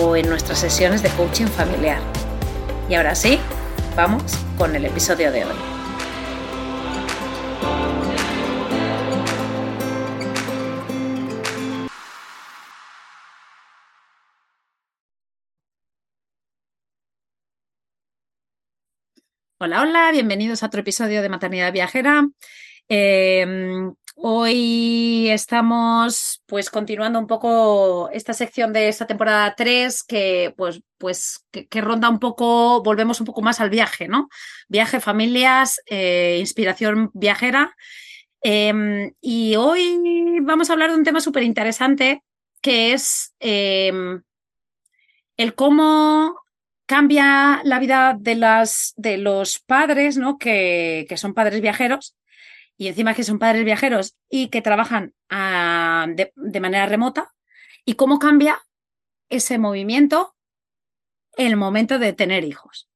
o en nuestras sesiones de coaching familiar. Y ahora sí, vamos con el episodio de hoy. Hola, hola, bienvenidos a otro episodio de Maternidad Viajera. Em, hoy estamos pues continuando un poco esta sección de esta temporada 3 que pues, pues que, ronda un poco, volvemos un poco más al viaje, ¿no? Viaje, familias, eh, inspiración viajera. Em, y hoy vamos a hablar de un tema súper interesante que es em, el cómo cambia la vida de, las, de los padres, ¿no? Que, que son padres viajeros y encima que son padres viajeros y que trabajan ah, de, manera remota, y cómo cambia ese movimiento el momento de tener hijos.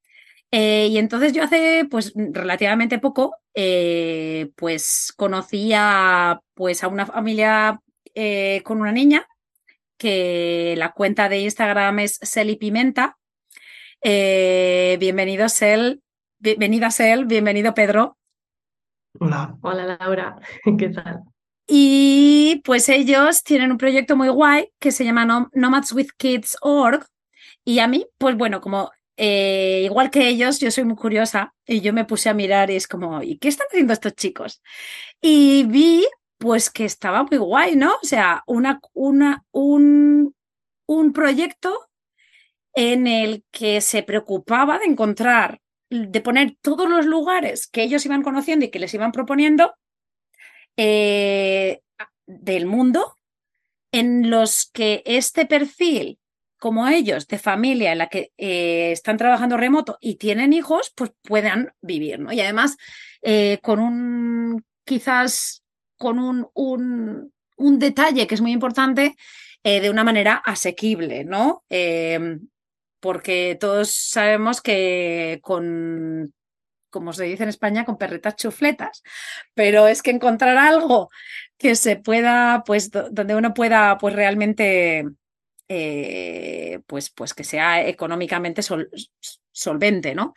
Eh, y entonces yo hace pues relativamente poco eh, pues conocí a, pues, a una familia eh, con una niña que la cuenta de Instagram es Sel Pimenta. bienvenido Sel, bienvenida Sel, bienvenido Pedro. Hola. Hola Laura, ¿qué tal? Y pues ellos tienen un proyecto muy guay que se llama Nomads with Kids.org. Y a mí, pues bueno, como eh, igual que ellos, yo soy muy curiosa y yo me puse a mirar y es como, ¿y qué están haciendo estos chicos? Y vi pues que estaba muy guay, ¿no? O sea, una, una, un, un proyecto en el que se preocupaba de encontrar de poner todos los lugares que ellos iban conociendo y que les iban proponiendo eh, del mundo en los que este perfil, como ellos, de familia en la que eh, están trabajando remoto y tienen hijos, pues puedan vivir, ¿no? Y además, eh, con un, quizás, con un, un, un, detalle que es muy importante, de una manera asequible, ¿no? Porque todos sabemos que con, como se dice en España, con perretas chufletas, pero es que encontrar algo que se pueda, pues, donde uno pueda, pues, realmente, eh, pues, pues, que sea económicamente solvente, ¿no?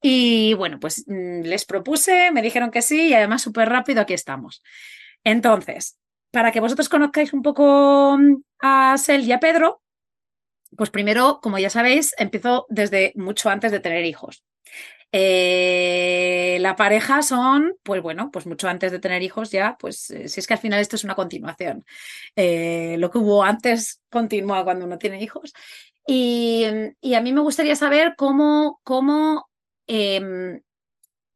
Y bueno, pues mm, les propuse, me dijeron que sí y además súper rápido aquí estamos. Entonces, para que vosotros conozcáis un poco mm, a Sel y a Pedro, pues primero, como ya sabéis, empezó desde mucho antes de tener hijos. Eh, la pareja son, pues bueno, pues mucho antes de tener hijos ya, pues eh, si es que al final esto es una continuación. Eh, lo que hubo antes continúa cuando uno tiene hijos. Y, a mí me gustaría saber cómo, cómo, em,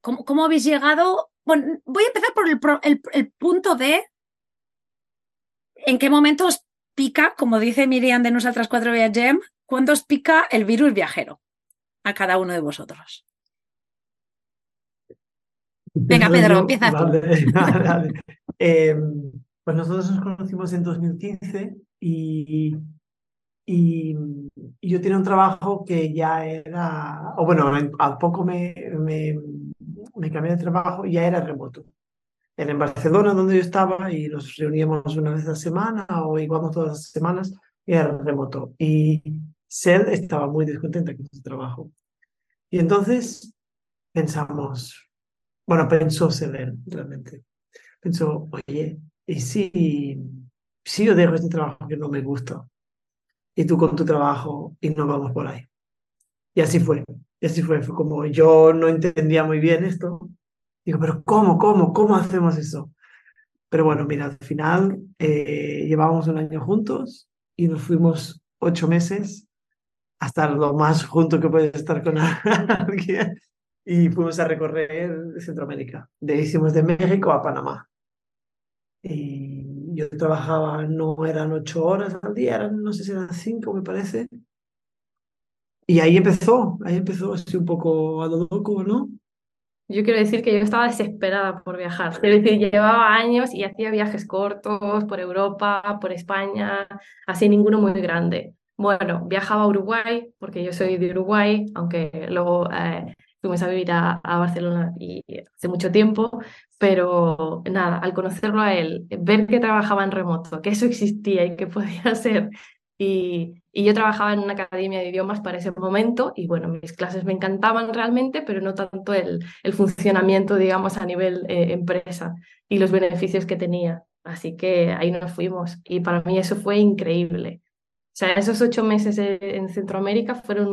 cómo, habéis llegado. Bueno, voy a empezar por el, el punto de en qué momento os pica, como dice Miriam de Nosotras Cuatro Gem, ¿cuándo os pica el virus viajero? A cada uno de vosotros. Venga, Pedro, empieza tú. Em, pues nosotros nos conocimos en 2015 y, y, yo tenía un trabajo que ya era, o bueno, a poco me, me, me cambié de trabajo y ya era remoto en Barcelona donde yo estaba y nos reuníamos una vez a la semana o íbamos todas las semanas y era remoto. Y Sel estaba muy descontenta con su trabajo. Y entonces pensamos, bueno, pensó Sel realmente. Pensó, oye, ¿y si, si yo dejo este trabajo que no me gusta? y tú con tu trabajo y nos vamos por ahí. Y así fue, y así fue, fue como yo no entendía muy bien esto. Digo, pero ¿cómo, cómo, cómo hacemos eso? Pero bueno, mira, al final eh, llevábamos un año juntos y nos fuimos ocho meses hasta lo más junto que puede estar con alguien y fuimos a recorrer Centroamérica. De hicimos de México a Panamá. Y yo trabajaba, no eran ocho horas al día, eran, no sé si eran cinco, me parece. Y ahí empezó, ahí empezó así un poco a lo loco, ¿no? Yo quiero decir que yo estaba desesperada por viajar. Es decir, llevaba años y hacía viajes cortos por Europa, por España, así ninguno muy grande. Bueno, viajaba a Uruguay, porque yo soy de Uruguay, aunque luego eh, fuimos a vivir a, a, Barcelona y hace mucho tiempo, pero nada, al conocerlo a él, ver que trabajaba en remoto, que eso existía y que podía hacer y, yo trabajaba en una academia de idiomas para ese momento y bueno, mis clases me encantaban realmente, pero no tanto el, el funcionamiento, digamos, a nivel eh, empresa y los beneficios que tenía. Así que ahí nos fuimos y para mí eso fue increíble. O sea, esos ocho meses en Centroamérica fueron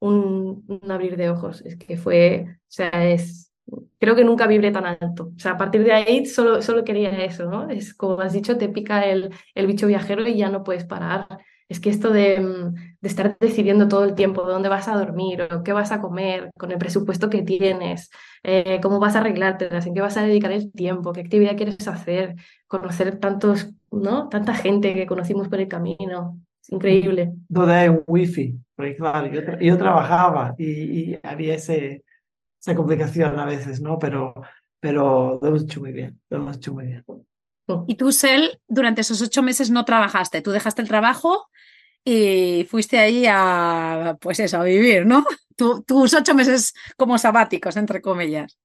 un, un abrir de ojos. Es que fue, o sea, es, creo que nunca vibré tan alto. O sea, a partir de ahí solo, solo quería eso, ¿no? Es como has dicho, te pica el, el bicho viajero y ya no puedes parar. Es que esto de, mm, de, estar decidiendo todo el tiempo dónde vas a dormir o qué vas a comer, con el presupuesto que tienes, eh, cómo vas a arreglarte, en qué vas a dedicar el tiempo, qué actividad quieres hacer, conocer tantos, ¿no? Tanta gente que conocimos por el camino. Es increíble. Donde hay wifi, porque claro, yo, yo trabajaba y, y había ese, esa complicación a veces, ¿no? Pero, pero lo hemos hecho muy bien, lo hemos hecho muy bien. Y tú, Sel, durante esos ocho meses no trabajaste, tú dejaste el trabajo y fuiste ahí a, pues eso, a vivir, ¿no? tus ocho meses como sabáticos, entre comillas.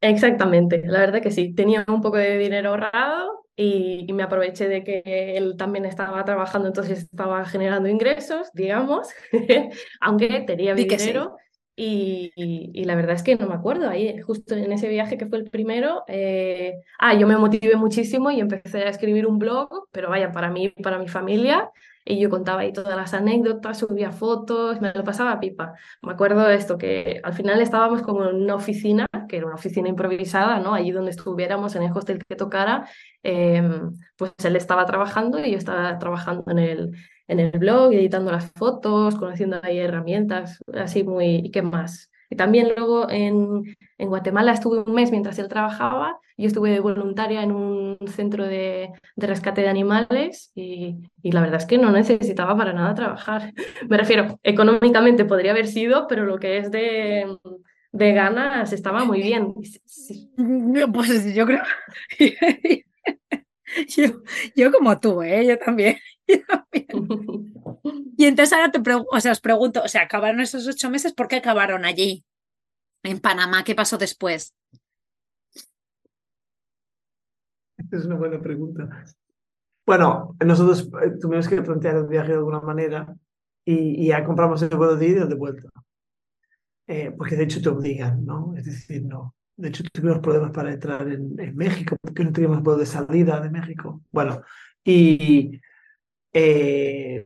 Exactamente, la verdad que sí. Tenía un poco de dinero ahorrado y, y, me aproveché de que él también estaba trabajando, entonces estaba generando ingresos, digamos, aunque tenía mi dinero. Sí. Y, la verdad es que no me acuerdo, ahí justo en ese viaje que fue el primero, eh, ah, yo me motivé muchísimo y empecé a escribir un blog, pero vaya, para mí, para mi familia, y yo contaba ahí todas las anécdotas, subía fotos, me lo pasaba pipa. Me acuerdo de esto, que al final estábamos como en una oficina, que era una oficina improvisada, ¿no? Allí donde estuviéramos, en el hostel que tocara, eh, pues él estaba trabajando y yo estaba trabajando en el, en el blog, editando las fotos, conociendo ahí herramientas, así muy, ¿y qué más? Y también luego en, en Guatemala estuve un mes mientras él trabajaba, yo estuve de voluntaria en un centro de, de rescate de animales y, y, la verdad es que no necesitaba para nada trabajar. Me refiero, económicamente podría haber sido, pero lo que es de, de ganas estaba muy bien. Pues yo creo... Yo, yo como tú, ¿eh? yo también. Y entonces ahora te o sea, os pregunto, o sea, acabaron esos ocho meses, ¿por qué acabaron allí? En Panamá, ¿qué pasó después? Es una buena pregunta. Bueno, nosotros eh, tuvimos que plantear el viaje de alguna manera y, y ya compramos el vuelo de ida y de vuelta. Eh, porque de hecho te obligan, ¿no? Es decir, no. De hecho, tuvimos problemas para entrar en, en México porque no teníamos vuelo de salida de México. Bueno, y eh,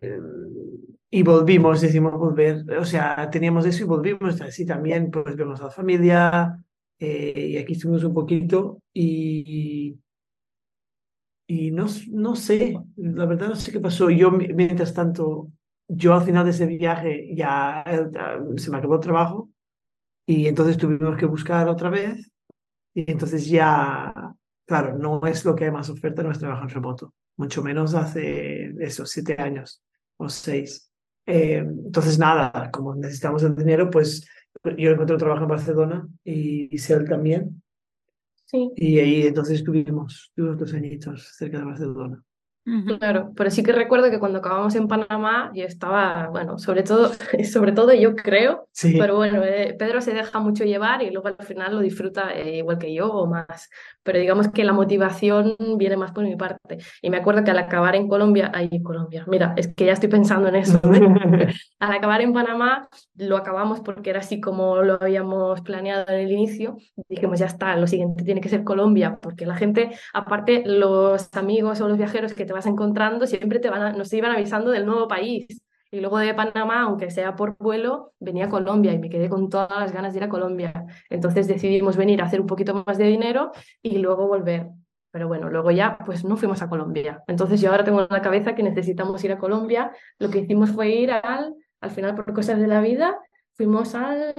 y volvimos, decimos volver, o sea, teníamos eso y volvimos, así también, pues vemos a la familia, eh, y aquí estuvimos un poquito, y, y no, no sé, la verdad no sé qué pasó. Yo, mientras tanto, yo al final de ese viaje ya, se me acabó el trabajo, y entonces tuvimos que buscar otra vez, y entonces ya, claro, no es lo que hay más oferta, no es trabajo en remoto mucho menos hace esos siete años o seis. Eh, entonces, nada, como necesitamos el dinero, pues yo encontré trabajo en Barcelona y, y él también. Sí. Y ahí entonces estuvimos, tuvimos dos añitos cerca de Barcelona. Claro, pero sí que recuerdo que cuando acabamos en Panamá yo estaba, bueno, sobre todo, sobre todo yo creo, sí. pero bueno, eh, Pedro se deja mucho llevar y luego al final lo disfruta eh, igual que yo o más, pero digamos que la motivación viene más por mi parte. Y me acuerdo que al acabar en Colombia, ay, Colombia, mira, es que ya estoy pensando en eso, ¿eh? al acabar en Panamá lo acabamos porque era así como lo habíamos planeado en el inicio, dijimos ya está, lo siguiente tiene que ser Colombia, porque la gente, aparte los amigos o los viajeros que te vas encontrando, siempre te van nos iban avisando del nuevo país. Y luego de Panamá, aunque sea por vuelo, venía a Colombia y me quedé con todas las ganas de ir a Colombia. Entonces decidimos venir a hacer un poquito más de dinero y luego volver. Pero bueno, luego ya pues no fuimos a Colombia. Entonces yo ahora tengo en la cabeza que necesitamos ir a Colombia. Lo que hicimos fue ir al, al final por cosas de la vida, fuimos al...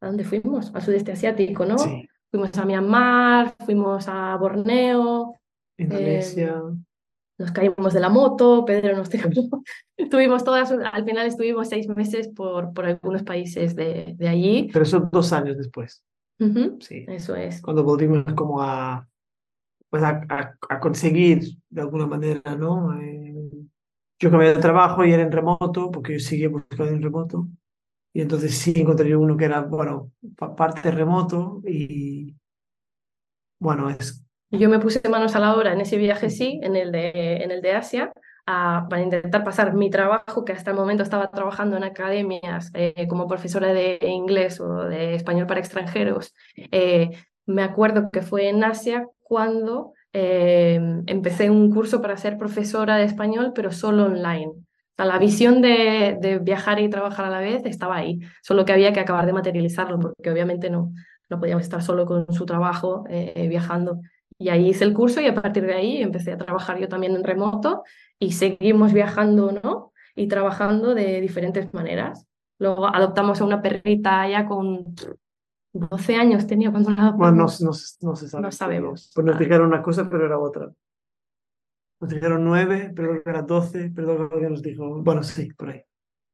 ¿A dónde fuimos? Al sudeste asiático, ¿no? Fuimos a Myanmar, fuimos a Borneo. Indonesia. Eh, nos caímos de la moto, Pedro nos Estuvimos todas, al final estuvimos seis meses por, por algunos países de, de allí. Pero eso dos años después. Sí. Eso es. Cuando volvimos como a, pues a, a, conseguir de alguna manera, ¿no? Eh, yo cambié de trabajo y era en remoto, porque yo seguía buscando en remoto. Y entonces sí encontré uno que era, bueno, parte remoto y, bueno, es... Yo me puse manos a la obra en ese viaje, sí, en el de, en el de Asia, a, para intentar pasar mi trabajo, que hasta el momento estaba trabajando en academias eh, como profesora de inglés o de español para extranjeros. Eh, me acuerdo que fue en Asia cuando eh, empecé un curso para ser profesora de español, pero solo online. O sea, la visión de, de, viajar y trabajar a la vez estaba ahí, solo que había que acabar de materializarlo, porque obviamente no, no podíamos estar solo con su trabajo eh, viajando. Y ahí hice el curso y a partir de ahí empecé a trabajar yo también en remoto y seguimos viajando, ¿no? Y trabajando de diferentes maneras. Luego adoptamos a una perrita ya con 12 años tenía cuando la Bueno, no, no, no, se sabe. No sabemos. Pues nos dijeron una cosa, pero era otra. Nos dijeron 9, pero era 12, pero que nos dijo, bueno, sí, por ahí.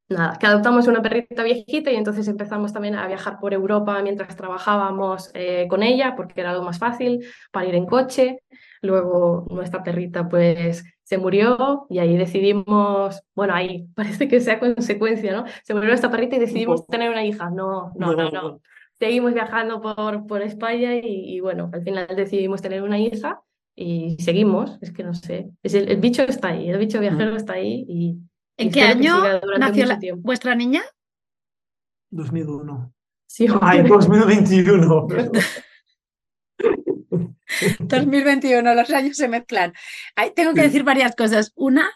Nada, que adoptamos una perrita viejita y entonces empezamos también a viajar por Europa mientras trabajábamos eh, con ella, porque era lo más fácil para ir en coche. Luego nuestra perrita pues se murió y ahí decidimos, bueno, ahí parece que sea consecuencia, ¿no? Se murió nuestra perrita y decidimos tener una hija. No, no, no, no seguimos viajando por, por España y, bueno, al final decidimos tener una hija y seguimos, es que no sé, es el, bicho está ahí, el bicho viajero está ahí y... ¿En qué año nació vuestra niña? 2001. Sí, Ay, 2021. 2021, los años se mezclan. tengo que decir varias cosas. Una,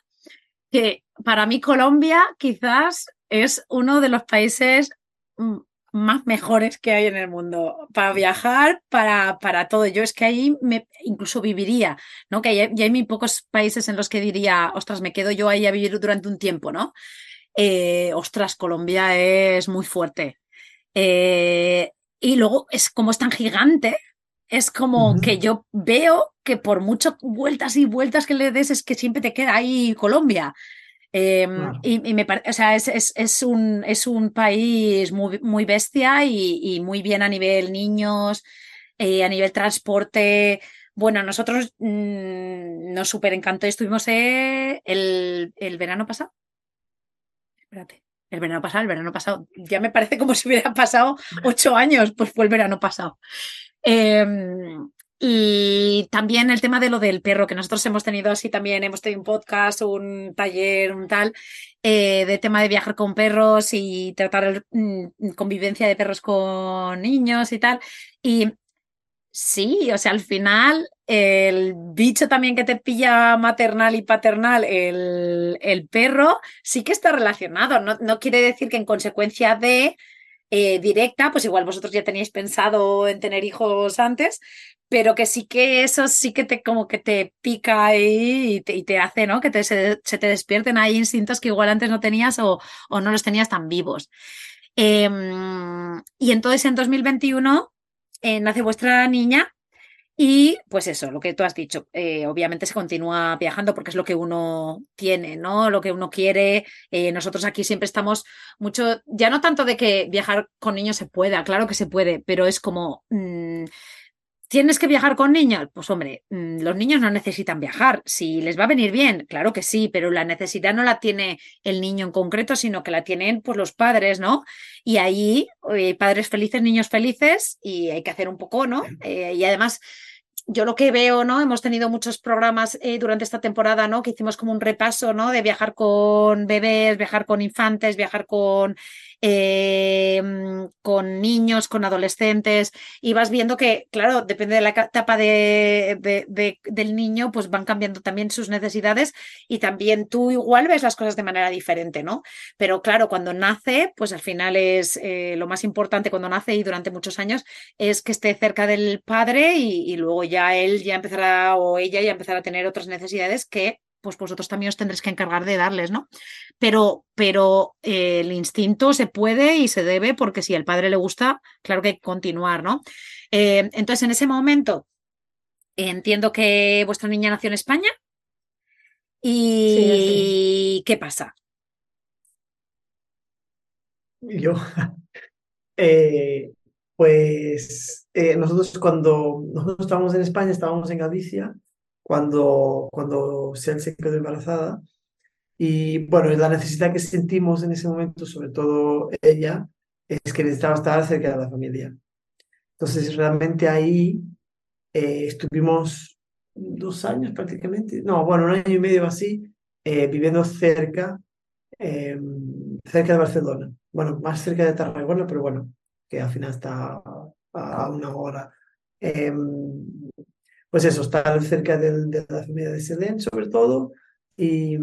que para mí Colombia quizás es uno de los países mm, más mejores que hay en el mundo para viajar, para, para todo. Yo es que ahí me, incluso viviría, ¿no? Que hay, hay muy pocos países en los que diría, ostras, me quedo yo ahí a vivir durante un tiempo, ¿no? Eh, ostras, Colombia es muy fuerte. Eh, y luego es como es tan gigante, es como que yo veo que por muchas vueltas y vueltas que le des es que siempre te queda ahí Colombia. Em, y, me parece, o sea, es, es, un, es un país muy, muy bestia y, muy bien a nivel niños, eh, a nivel transporte. Bueno, nosotros mm, nos súper encantó. Estuvimos eh, el, el verano pasado. Espérate. El verano pasado, el verano pasado. Ya me parece como si hubiera pasado ocho años, pues fue el verano pasado. Em, y también el tema de lo del perro, que nosotros hemos tenido así también, hemos tenido un podcast, un taller, un tal, eh, de tema de viajar con perros y tratar mm, convivencia de perros con niños y tal. Y sí, o sea, al final el bicho también que te pilla maternal y paternal, el, el perro, sí que está relacionado. No, no quiere decir que en consecuencia de... Eh, directa, pues igual vosotros ya teníais pensado en tener hijos antes, pero que sí que eso sí que te como que te pica ahí y te, hace, ¿no? Que te, se, te despierten ahí instintos que igual antes no tenías o, no los tenías tan vivos. Em, y entonces en 2021 eh, nace vuestra niña y pues eso, lo que tú has dicho, eh, obviamente se continúa viajando porque es lo que uno tiene, ¿no? Lo que uno quiere. Eh, nosotros aquí siempre estamos mucho, ya no tanto de que viajar con niños se pueda, claro que se puede, pero es como... Mm, ¿Tienes que viajar con niños? Pues hombre, mm, los niños no necesitan viajar. Si les va a venir bien, claro que sí, pero la necesidad no la tiene el niño en concreto, sino que la tienen pues los padres, ¿no? Y ahí, padres felices, niños felices, y hay que hacer un poco, ¿no? Eh, y además, yo lo que veo, ¿no? Hemos tenido muchos programas eh, durante esta temporada, ¿no? Que hicimos como un repaso, ¿no? De viajar con bebés, viajar con infantes, viajar con eh, con niños, con adolescentes, y vas viendo que, claro, depende de la etapa de, del niño, pues van cambiando también sus necesidades y también tú igual ves las cosas de manera diferente, ¿no? Pero claro, cuando nace, pues al final es eh, lo más importante cuando nace y durante muchos años es que esté cerca del padre y, y luego ya él ya empezará o ella ya empezará a tener otras necesidades que pues vosotros también os tendréis que encargar de darles, ¿no? Pero, pero eh, el instinto se puede y se debe, porque si al padre le gusta, claro que hay que continuar, ¿no? Eh, entonces, en ese momento, entiendo que vuestra niña nació en España. ¿Y qué pasa? Yo, eh, pues nosotros cuando nosotros estábamos en España, estábamos en Galicia cuando, cuando se, se quedó embarazada. Y bueno, la necesidad que sentimos en ese momento, sobre todo ella, es que necesitaba estar cerca de la familia. Entonces, realmente ahí eh, estuvimos dos años prácticamente, no, bueno, un año y medio así, eh, viviendo cerca, em, cerca de Barcelona. Bueno, más cerca de Tarragona, pero bueno, que al final está a, una hora. Pues eso, estar cerca de, la familia de Selén, sobre todo, y,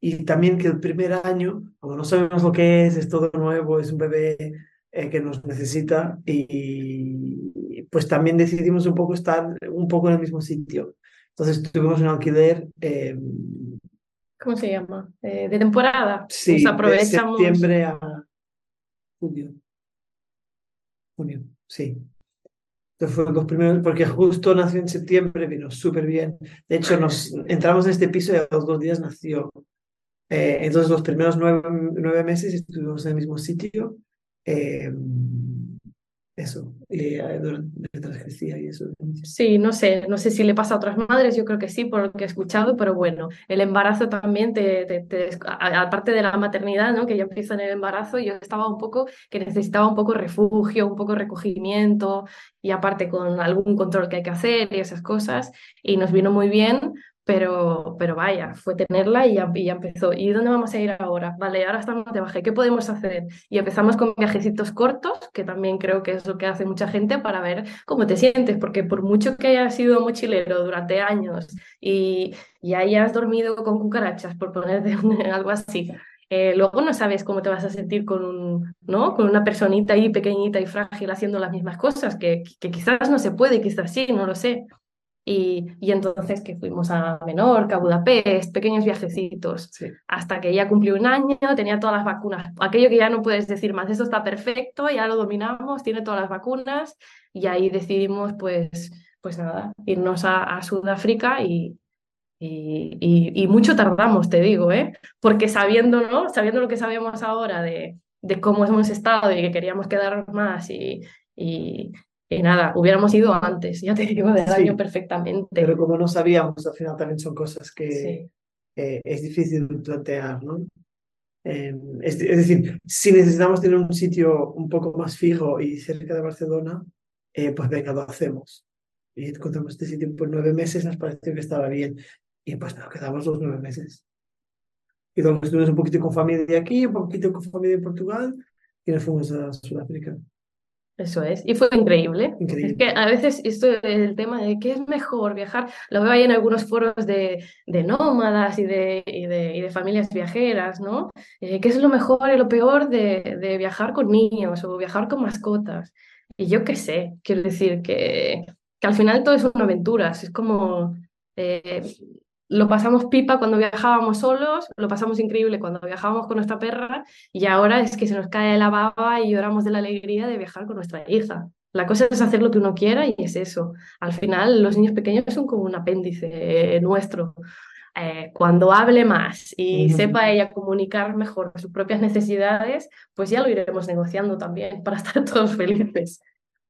y también que el primer año, como no sabemos lo que es, es todo nuevo, es un bebé eh, que nos necesita, y, pues también decidimos un poco estar un poco en el mismo sitio. Entonces tuvimos un alquiler. Eh, ¿Cómo se llama? Eh, de temporada. Sí, aprovechamos. de septiembre a junio. Junio, sí fue los primeros, porque justo nació en septiembre, vino súper bien. De hecho, nos entramos en este piso y a los dos días nació. Eh, entonces, los primeros nueve, nueve, meses estuvimos en el mismo sitio. Eh, eso, y mientras crecía y eso. Sí, no sé, no sé si le pasa a otras madres, yo creo que sí, por lo que he escuchado, pero bueno, el embarazo también, te, te, aparte de la maternidad, ¿no? que ya empieza en el embarazo, yo estaba un poco, que necesitaba un poco refugio, un poco recogimiento, y aparte con algún control que hay que hacer y esas cosas, y nos vino muy bien, pero, pero vaya, fue tenerla y ya, empezó. ¿Y dónde vamos a ir ahora? Vale, ahora estamos de baja, ¿qué podemos hacer? Y empezamos con viajecitos cortos, que también creo que es lo que hace mucha gente para ver cómo te sientes, porque por mucho que hayas sido mochilero durante años y, y hayas dormido con cucarachas, por ponerte algo así, eh, luego no sabes cómo te vas a sentir con, un, ¿no? con una personita ahí pequeñita y frágil haciendo las mismas cosas, que, que quizás no se puede, quizás sí, no lo sé. Y, entonces que fuimos a Menorca, a Budapest, pequeños viajecitos, hasta que ya cumplió un año, tenía todas las vacunas. Aquello que ya no puedes decir más, eso está perfecto, ya lo dominamos, tiene todas las vacunas, y ahí decidimos, pues, pues nada, irnos a, Sudáfrica y, y, mucho tardamos, te digo, ¿eh? porque sabiendo, ¿no? sabiendo lo que sabemos ahora de, de cómo hemos estado y que queríamos quedarnos más y, y, y nada, hubiéramos ido antes, ya te digo, del año perfectamente. Pero como no sabíamos, al final también son cosas que eh, es difícil plantear, ¿no? Em, es, decir, si necesitamos tener un sitio un poco más fijo y cerca de Barcelona, eh, pues venga, lo hacemos. Y encontramos este sitio por nueve meses, nos pareció que estaba bien. Y pues nos quedamos los nueve meses. Y luego estuvimos un poquito con familia aquí, un poquito con familia en Portugal, y nos fuimos a Sudáfrica. Eso es, y fue increíble. Es que a veces esto el tema de qué es mejor viajar, lo veo ahí en algunos foros de, de nómadas y de, y de, y de, familias viajeras, ¿no? Eh, ¿Qué es lo mejor y lo peor de, de, viajar con niños o viajar con mascotas? Y yo qué sé, quiero decir que, que al final todo es una aventura, es como... Eh, lo pasamos pipa cuando viajábamos solos, lo pasamos increíble cuando viajábamos con nuestra perra y ahora es que se nos cae la baba y lloramos de la alegría de viajar con nuestra hija. La cosa es hacer lo que uno quiera y es eso. Al final los niños pequeños son como un apéndice nuestro. Eh, cuando hable más y sepa ella comunicar mejor sus propias necesidades, pues ya lo iremos negociando también para estar todos felices.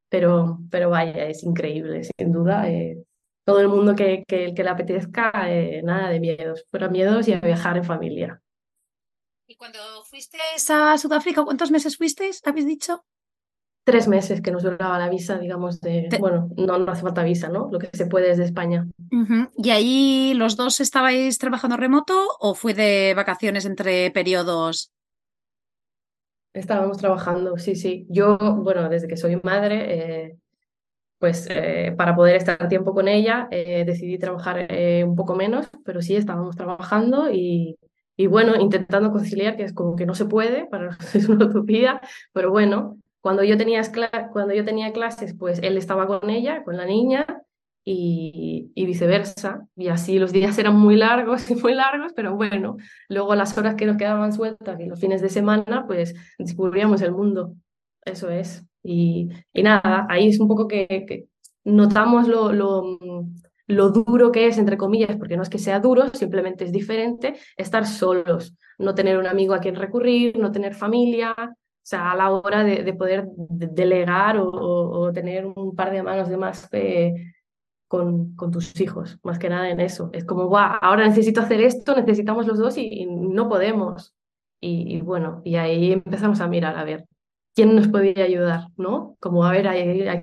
Pero, pero vaya, es increíble, sin duda. Eh, todo el mundo que, que, que le apetezca, eh, nada de miedos, fuera miedos y a viajar en familia. ¿Y cuando fuisteis a Sudáfrica, cuántos meses fuisteis, habéis dicho? tres meses que nos duraba la visa, digamos, de, bueno, no, no hace falta visa, ¿no? Lo que se puede desde España. ¿Y ahí los dos estabais trabajando remoto o fue de vacaciones entre periodos? Estábamos trabajando, sí, sí. Yo, bueno, desde que soy madre, eh, pues eh, para poder estar tiempo con ella, eh, decidí trabajar un poco menos, pero sí estábamos trabajando y, y bueno, intentando conciliar, que es como que no se puede, para es una utopía, pero bueno, cuando yo, tenía cuando yo tenía clases, pues él estaba con ella, con la niña, y, y, viceversa. Y así los días eran muy largos y muy largos, pero bueno, luego las horas que nos quedaban sueltas y los fines de semana, pues descubríamos el mundo. Eso es. Y, y nada, ahí es un poco que, notamos lo, lo, duro que es, entre comillas, porque no es que sea duro, simplemente es diferente estar solos, no tener un amigo a quien recurrir, no tener familia, o sea, a la hora de, de poder delegar o, tener un par de manos de más con, con, tus hijos, más que nada en eso. Es como, guau, ahora necesito hacer esto, necesitamos los dos y, no podemos. Y, bueno, y ahí empezamos a mirar, a ver, ¿quién nos podría ayudar? ¿No? Como, a ver,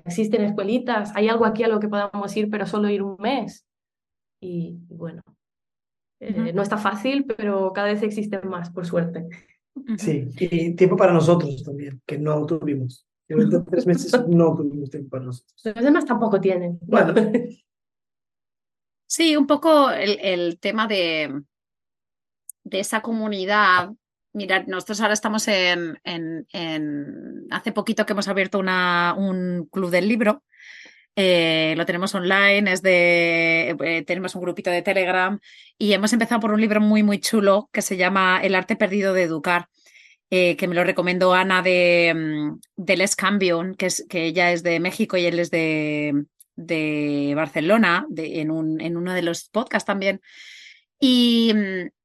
existen escuelitas, hay algo aquí a lo que podamos ir, pero solo ir un mes. Y bueno, eh, no está fácil, pero cada vez existen más, por suerte. Sí, y tiempo para nosotros también, que no tuvimos. En tres meses no tuvimos tiempo para nosotros. Los demás tampoco tienen. Bueno. Sí, un poco el, el tema de, de esa comunidad. Mira, nosotros ahora estamos en, en, en, hace poquito que hemos abierto una, un club del libro. Eh, lo tenemos online, es de, eh, tenemos un grupito de Telegram y hemos empezado por un libro muy, muy chulo que se llama El arte perdido de educar. Eh, que me lo recomendó Ana de, mm, de Les Cambion, que, es, que ella es de México y él es de, de Barcelona, en, un, en uno de los podcasts también. Y, mm,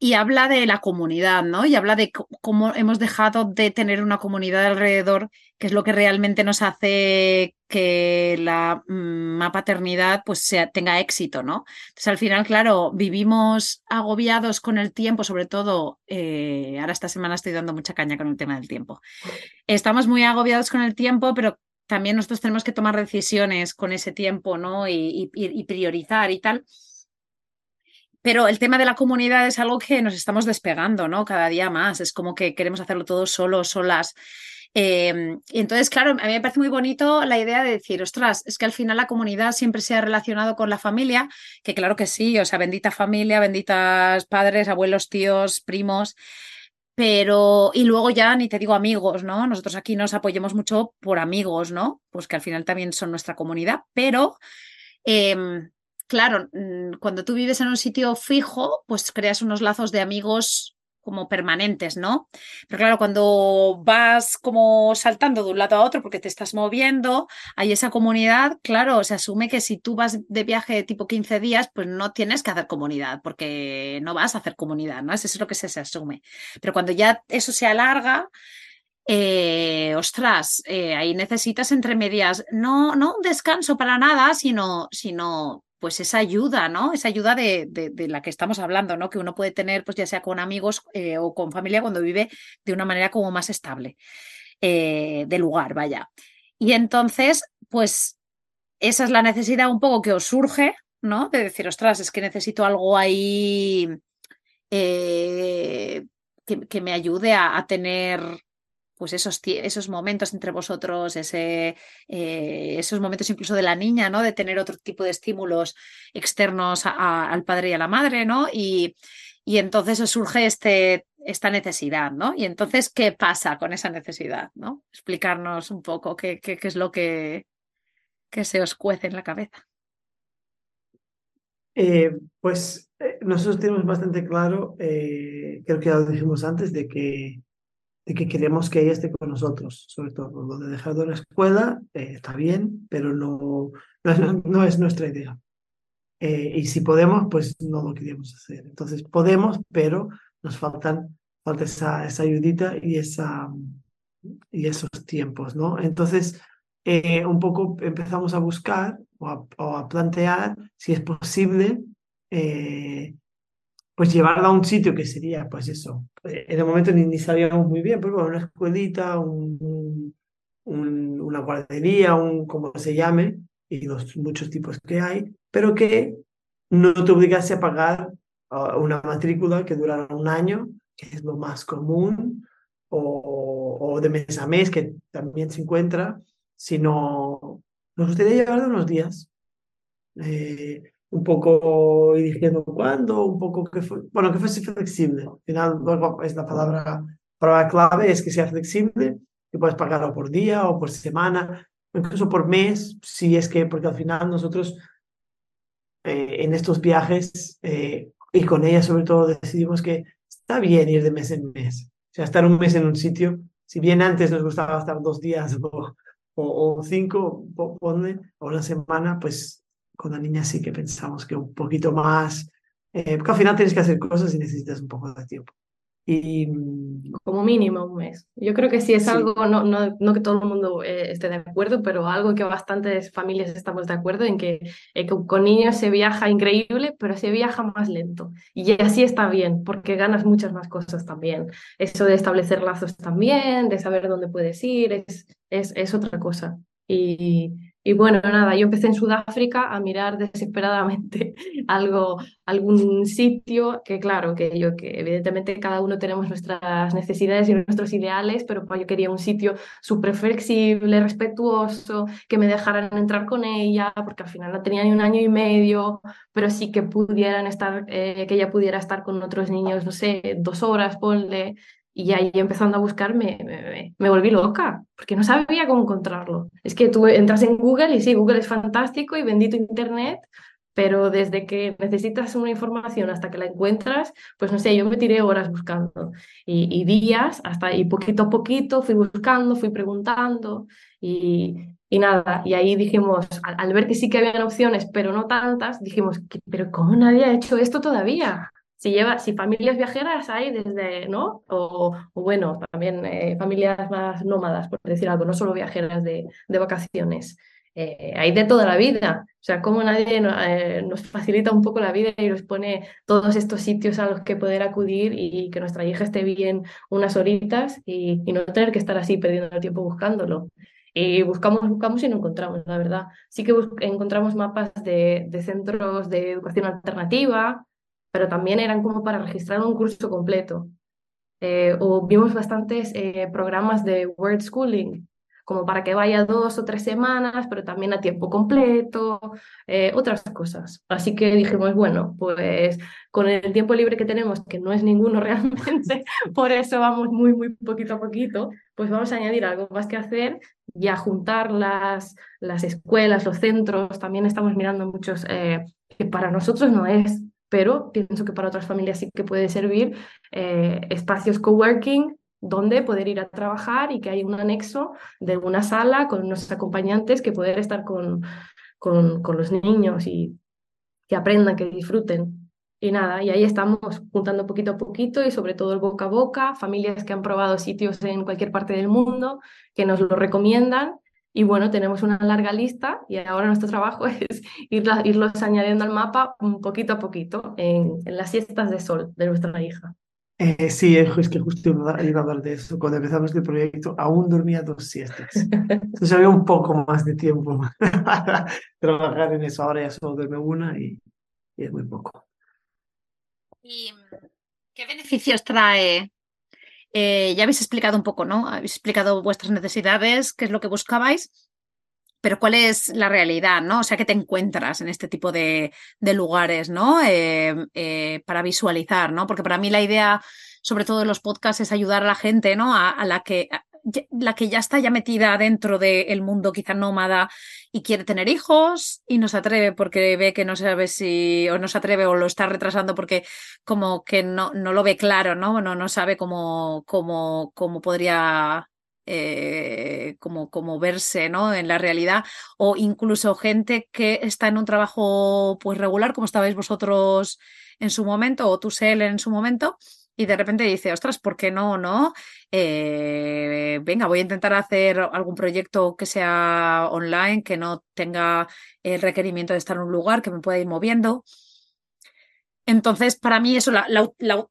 y habla de la comunidad, ¿no? Y habla de cómo hemos dejado de tener una comunidad alrededor, que es lo que realmente nos hace que la mm, paternidad pues tenga éxito, ¿no? Entonces al final, claro, vivimos agobiados con el tiempo, sobre todo, eh, ahora esta semana estoy dando mucha caña con el tema del tiempo. Estamos muy agobiados con el tiempo, pero también nosotros tenemos que tomar decisiones con ese tiempo, ¿no? y priorizar y tal. Pero el tema de la comunidad es algo que nos estamos despegando, ¿no? Cada día más. Es como que queremos hacerlo todos solos, solas. Eh, y entonces, claro, a mí me parece muy bonito la idea de decir, ostras, es que al final la comunidad siempre se ha relacionado con la familia, que claro que sí, o sea, bendita familia, benditas padres, abuelos, tíos, primos, pero, y luego ya ni te digo amigos, ¿no? Nosotros aquí nos apoyamos mucho por amigos, ¿no? Pues que al final también son nuestra comunidad, pero... Eh, claro, mm, cuando tú vives en un sitio fijo, pues creas unos lazos de amigos como permanentes, ¿no? Pero claro, cuando vas como saltando de un lado a otro porque te estás moviendo, hay esa comunidad, claro, se asume que si tú vas de viaje de tipo 15 días, pues no tienes que hacer comunidad porque no vas a hacer comunidad, ¿no? Eso es lo que se, asume. Pero cuando ya eso se alarga, eh, ostras, eh, ahí necesitas entre medias, no, no un descanso para nada, sino, sino pues esa ayuda, ¿no? Esa ayuda de, de, la que estamos hablando, ¿no? Que uno puede tener, pues ya sea con amigos eh, o con familia cuando vive de una manera como más estable eh, de lugar, vaya. Y entonces, pues esa es la necesidad un poco que os surge, ¿no? De decir, ostras, es que necesito algo ahí eh, que, que, me ayude a, a tener pues esos, esos momentos entre vosotros, ese, eh, esos momentos incluso de la niña, ¿no? De tener otro tipo de estímulos externos al padre y a la madre, ¿no? Y, y entonces surge este, esta necesidad, ¿no? Y entonces, ¿qué pasa con esa necesidad, ¿no? Explicarnos un poco qué, qué, es lo que, que, se os cuece en la cabeza. Eh, pues eh, nosotros tenemos bastante claro, creo que ya lo dijimos antes, de que de que queremos que ella esté con nosotros, sobre todo. Lo de dejar de la escuela eh, está bien, pero no, no, es, nuestra idea. Eh, y si podemos, pues no lo queremos hacer. Entonces podemos, pero nos faltan, falta esa, esa ayudita y, esa, y esos tiempos, ¿no? Entonces, eh, un poco empezamos a buscar o a, o a plantear si es posible pues llevarla a un sitio que sería, pues eso, en el momento ni, ni sabíamos muy bien, pero bueno, una escuelita, un, una guardería, un como se llame, y los muchos tipos que hay, pero que no te obligase a pagar ah, una matrícula que durará un año, que es lo más común, o, o, de mes a mes, que también se encuentra, sino nos gustaría llevar de unos días. Eh, un poco ir diciendo cuándo, un poco que fue, bueno, que fuese flexible. Al final, es la palabra, palabra clave, es que sea flexible, que puedes pagarlo por día o por semana, incluso por mes, si es que, porque al final nosotros eh, en estos viajes eh, y con ella sobre todo decidimos que está bien ir de mes en mes. O sea, estar un mes en un sitio, si bien antes nos gustaba estar dos días o, o, cinco, ponle, o una semana, pues con la niña sí que pensamos que un poquito más, eh, porque al final tienes que hacer cosas y necesitas un poco de tiempo. Y, mm, Como mínimo un mes. Yo creo que sí es algo, no, no, no, que todo el mundo eh, esté de acuerdo, pero algo que bastantes familias estamos de acuerdo en que, eh, que, con niños se viaja increíble, pero se viaja más lento. Y así está bien, porque ganas muchas más cosas también. Eso de establecer lazos también, de saber dónde puedes ir, es, es, es otra cosa. Y, y bueno, nada, yo empecé en Sudáfrica a mirar desesperadamente algo, algún sitio que claro, que yo, que evidentemente cada uno tenemos nuestras necesidades y nuestros ideales, pero pues yo quería un sitio súper flexible, respetuoso, que me dejaran entrar con ella, porque al final no tenía ni un año y medio, pero sí que pudieran estar, eh, que ella pudiera estar con otros niños, no sé, dos horas, ponle, y ahí empezando a buscar me, volví loca, porque no sabía cómo encontrarlo. Es que tú entras en Google y sí, Google es fantástico y bendito Internet, pero desde que necesitas una información hasta que la encuentras, pues no sé, yo me tiré horas buscando y, días, hasta y poquito a poquito fui buscando, fui preguntando y, y nada, y ahí dijimos, al, al, ver que sí que habían opciones, pero no tantas, dijimos, pero ¿cómo nadie ha hecho esto todavía? Si lleva, si familias viajeras hay desde, ¿no? O, bueno, también eh, familias más nómadas, por decir algo, no solo viajeras de, de vacaciones. Eh, hay de toda la vida. O sea, como nadie eh, nos facilita un poco la vida y nos pone todos estos sitios a los que poder acudir y, que nuestra hija esté bien unas horitas y, no tener que estar así perdiendo el tiempo buscándolo. Y buscamos, buscamos y no encontramos, la verdad. Sí que encontramos mapas de, de centros de educación alternativa, pero también eran como para registrar un curso completo. Eh, o vimos bastantes eh, programas de word schooling, como para que vaya dos o tres semanas, pero también a tiempo completo, eh, otras cosas. Así que dijimos, bueno, pues con el tiempo libre que tenemos, que no es ninguno realmente, por eso vamos muy, muy poquito a poquito, pues vamos a añadir algo más que hacer y a juntar las, las escuelas, los centros. También estamos mirando muchos que para nosotros no es pero pienso que para otras familias sí que puede servir eh, espacios coworking donde poder ir a trabajar y que hay un anexo de una sala con unos acompañantes que poder estar con, con, con los niños y que aprendan, que disfruten. Y nada, y ahí estamos juntando poquito a poquito y sobre todo el boca a boca, familias que han probado sitios en cualquier parte del mundo, que nos lo recomiendan y bueno, tenemos una larga lista y ahora nuestro trabajo es irlos añadiendo al mapa un poquito a poquito en, las siestas de sol de nuestra hija. Eh, sí, es que justo iba a hablar de eso. Cuando empezamos el proyecto, aún dormía dos siestas. Entonces había un poco más de tiempo para trabajar en eso. Ahora ya solo duerme una y, y es muy poco. ¿Y qué beneficios trae eh, ya habéis explicado un poco, ¿no? Habéis explicado vuestras necesidades, qué es lo que buscabais, pero cuál es la realidad, ¿no? O sea, ¿qué te encuentras en este tipo de, lugares, ¿no? Eh, eh, para visualizar, ¿no? Porque para mí la idea, sobre todo en los podcasts, es ayudar a la gente, ¿no? a la que la que ya está ya metida dentro del mundo quizá nómada y quiere tener hijos y no se atreve porque ve que no sabe si o no se atreve o lo está retrasando porque como que no, no lo ve claro, ¿no? No, no sabe cómo, cómo, cómo podría eh, como verse ¿no? en la realidad o incluso gente que está en un trabajo pues regular como estabais vosotros en su momento o tú Sel en su momento y de repente dice, ostras, ¿por qué no? ¿No? Eh, venga, voy a intentar hacer algún proyecto que sea online, que no tenga el requerimiento de estar en un lugar, que me pueda ir moviendo. Entonces, para mí eso,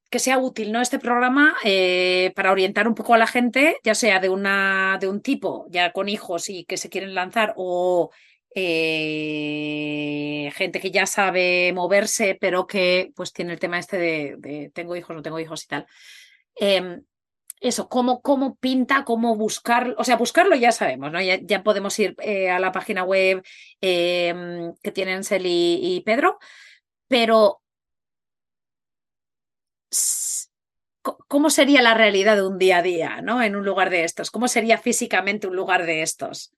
que sea útil, ¿no? Este programa eh, para orientar un poco a la gente, ya sea de una, de un tipo, ya con hijos y que se quieren lanzar, o eh, gente que ya sabe moverse, pero que pues tiene el tema este de, tengo hijos, no tengo hijos y tal. Em, eso, cómo, cómo pinta, cómo buscar, o sea, buscarlo ya sabemos, ¿no? Ya, podemos ir eh, a la página web em, que tienen Celi y Pedro, pero ¿cómo sería la realidad de un día a día, ¿no? En un lugar de estos. ¿Cómo sería físicamente un lugar de estos?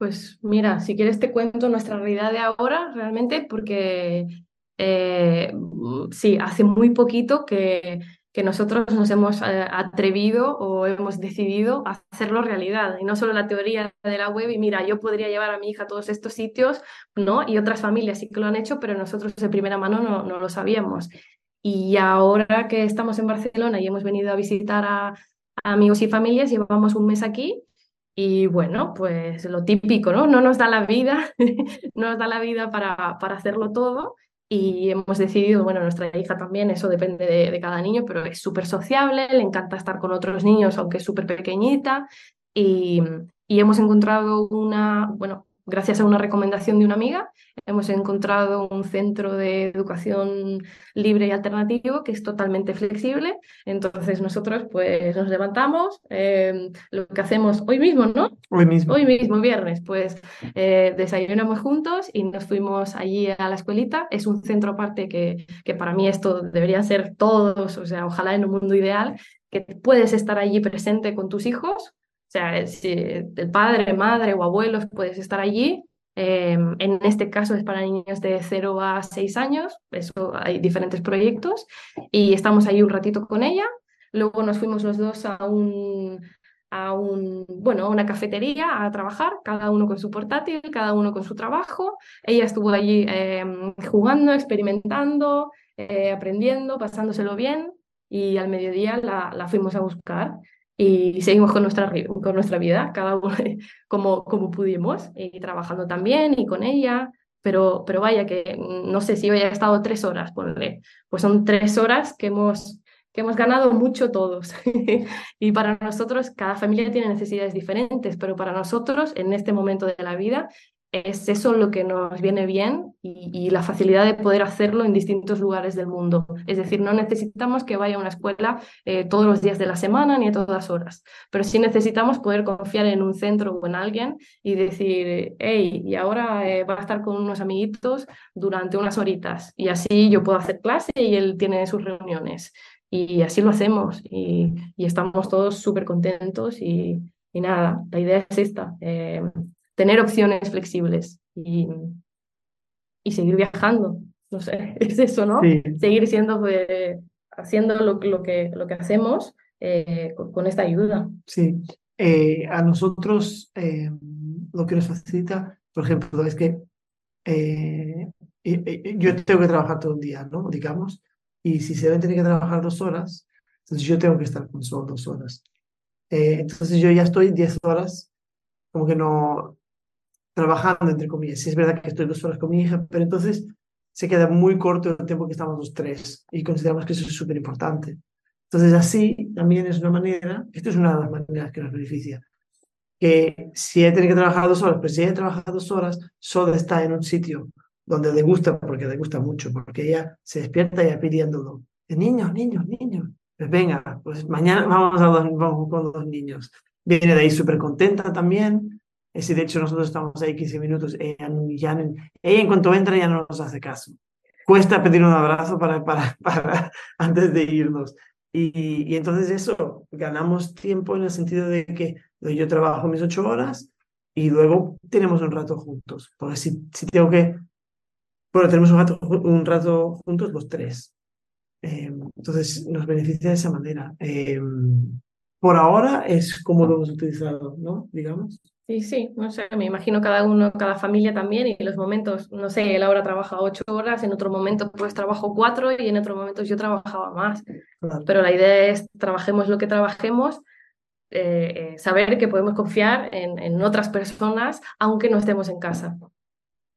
Pues mira, si quieres te cuento nuestra realidad de ahora realmente, porque eh, sí, hace muy poquito que, que nosotros nos hemos eh, atrevido o hemos decidido hacerlo realidad. Y no solo la teoría de la web y mira, yo podría llevar a mi hija a todos estos sitios, ¿no? Y otras familias sí que lo han hecho, pero nosotros de primera mano no, no lo sabíamos. Y ahora que estamos en Barcelona y hemos venido a visitar a, amigos y familias, llevamos un mes aquí y bueno, pues lo típico, ¿no? No nos da la vida, no nos da la vida para, para hacerlo todo y hemos decidido, bueno, nuestra hija también, eso depende de, cada niño, pero es súper sociable, le encanta estar con otros niños, aunque es súper pequeñita y, y hemos encontrado una, bueno, gracias a una recomendación de una amiga, hemos encontrado un centro de educación libre y alternativo que es totalmente flexible. Entonces nosotros pues nos levantamos, em, lo que hacemos hoy mismo, ¿no? Hoy mismo. Hoy mismo, viernes, pues eh, desayunamos juntos y nos fuimos allí a la escuelita. Es un centro aparte que, que para mí esto debería ser todos, o sea, ojalá en un mundo ideal, que puedes estar allí presente con tus hijos o sea, si el padre, madre o abuelos puedes estar allí. Em, en este caso es para niños de 0 a 6 años, eso hay diferentes proyectos y estamos ahí un ratito con ella. Luego nos fuimos los dos a un, a un, bueno, una cafetería a trabajar, cada uno con su portátil, cada uno con su trabajo. Ella estuvo allí em, jugando, experimentando, eh, aprendiendo, pasándoselo bien y al mediodía la fuimos a buscar y seguimos con nuestra, con nuestra vida, cada uno como, como pudimos, y trabajando también y con ella, pero, pero vaya que no sé si hoy ha estado tres horas, ponle, pues son tres horas que hemos, que hemos ganado mucho todos. y para nosotros, cada familia tiene necesidades diferentes, pero para nosotros, en este momento de la vida, es eso lo que nos viene bien y, la facilidad de poder hacerlo en distintos lugares del mundo. Es decir, no necesitamos que vaya a una escuela eh, todos los días de la semana ni a todas horas, pero sí necesitamos poder confiar en un centro o en alguien y decir, hey, y ahora eh, va a estar con unos amiguitos durante unas horitas y así yo puedo hacer clase y él tiene sus reuniones. Y así lo hacemos y, estamos todos súper contentos y, nada, la idea es esta. Eh, tener opciones flexibles y, y seguir viajando. No sé, es eso, ¿no? Seguir siendo, haciendo lo, lo, que, lo que hacemos eh, con, esta ayuda. Sí, eh, a nosotros eh, lo que nos facilita, por ejemplo, es que yo tengo que trabajar todo el día, ¿no? Digamos, y si se deben tener que trabajar dos horas, entonces yo tengo que estar con solo dos horas. entonces yo ya estoy diez horas, como que no, trabajando, entre comillas. Sí, es verdad que estoy dos horas con mi hija, pero entonces se queda muy corto el tiempo que estamos los tres y consideramos que eso es súper importante. Entonces, así también es una manera, esto es una de las maneras que nos beneficia, que si ella tiene que trabajar dos horas, pero si ella trabaja dos horas, solo está en un sitio donde le gusta, porque le gusta mucho, porque ella se despierta ya pidiéndolo. Niños, niños, niños. Pues venga, pues mañana vamos, a vamos con los niños. Viene de ahí súper contenta también, si de hecho nosotros estamos ahí 15 minutos, ella, ya, ella en cuanto entra ya no nos hace caso. Cuesta pedir un abrazo para, para, para antes de irnos. Y, y, entonces eso, ganamos tiempo en el sentido de que yo trabajo mis ocho horas y luego tenemos un rato juntos. Porque si, si tengo que, bueno, tenemos un rato, un rato juntos los tres. Eh, entonces nos beneficia de esa manera. Eh, por ahora es como lo hemos utilizado, ¿no? Digamos. Sí, sí, no sé, me imagino cada uno, cada familia también y los momentos, no sé, él ahora trabaja ocho horas, en otro momento pues trabajo cuatro y en otro momento yo trabajaba más. Pero la idea es, trabajemos lo que trabajemos, eh, eh, saber que podemos confiar en, en, otras personas aunque no estemos en casa.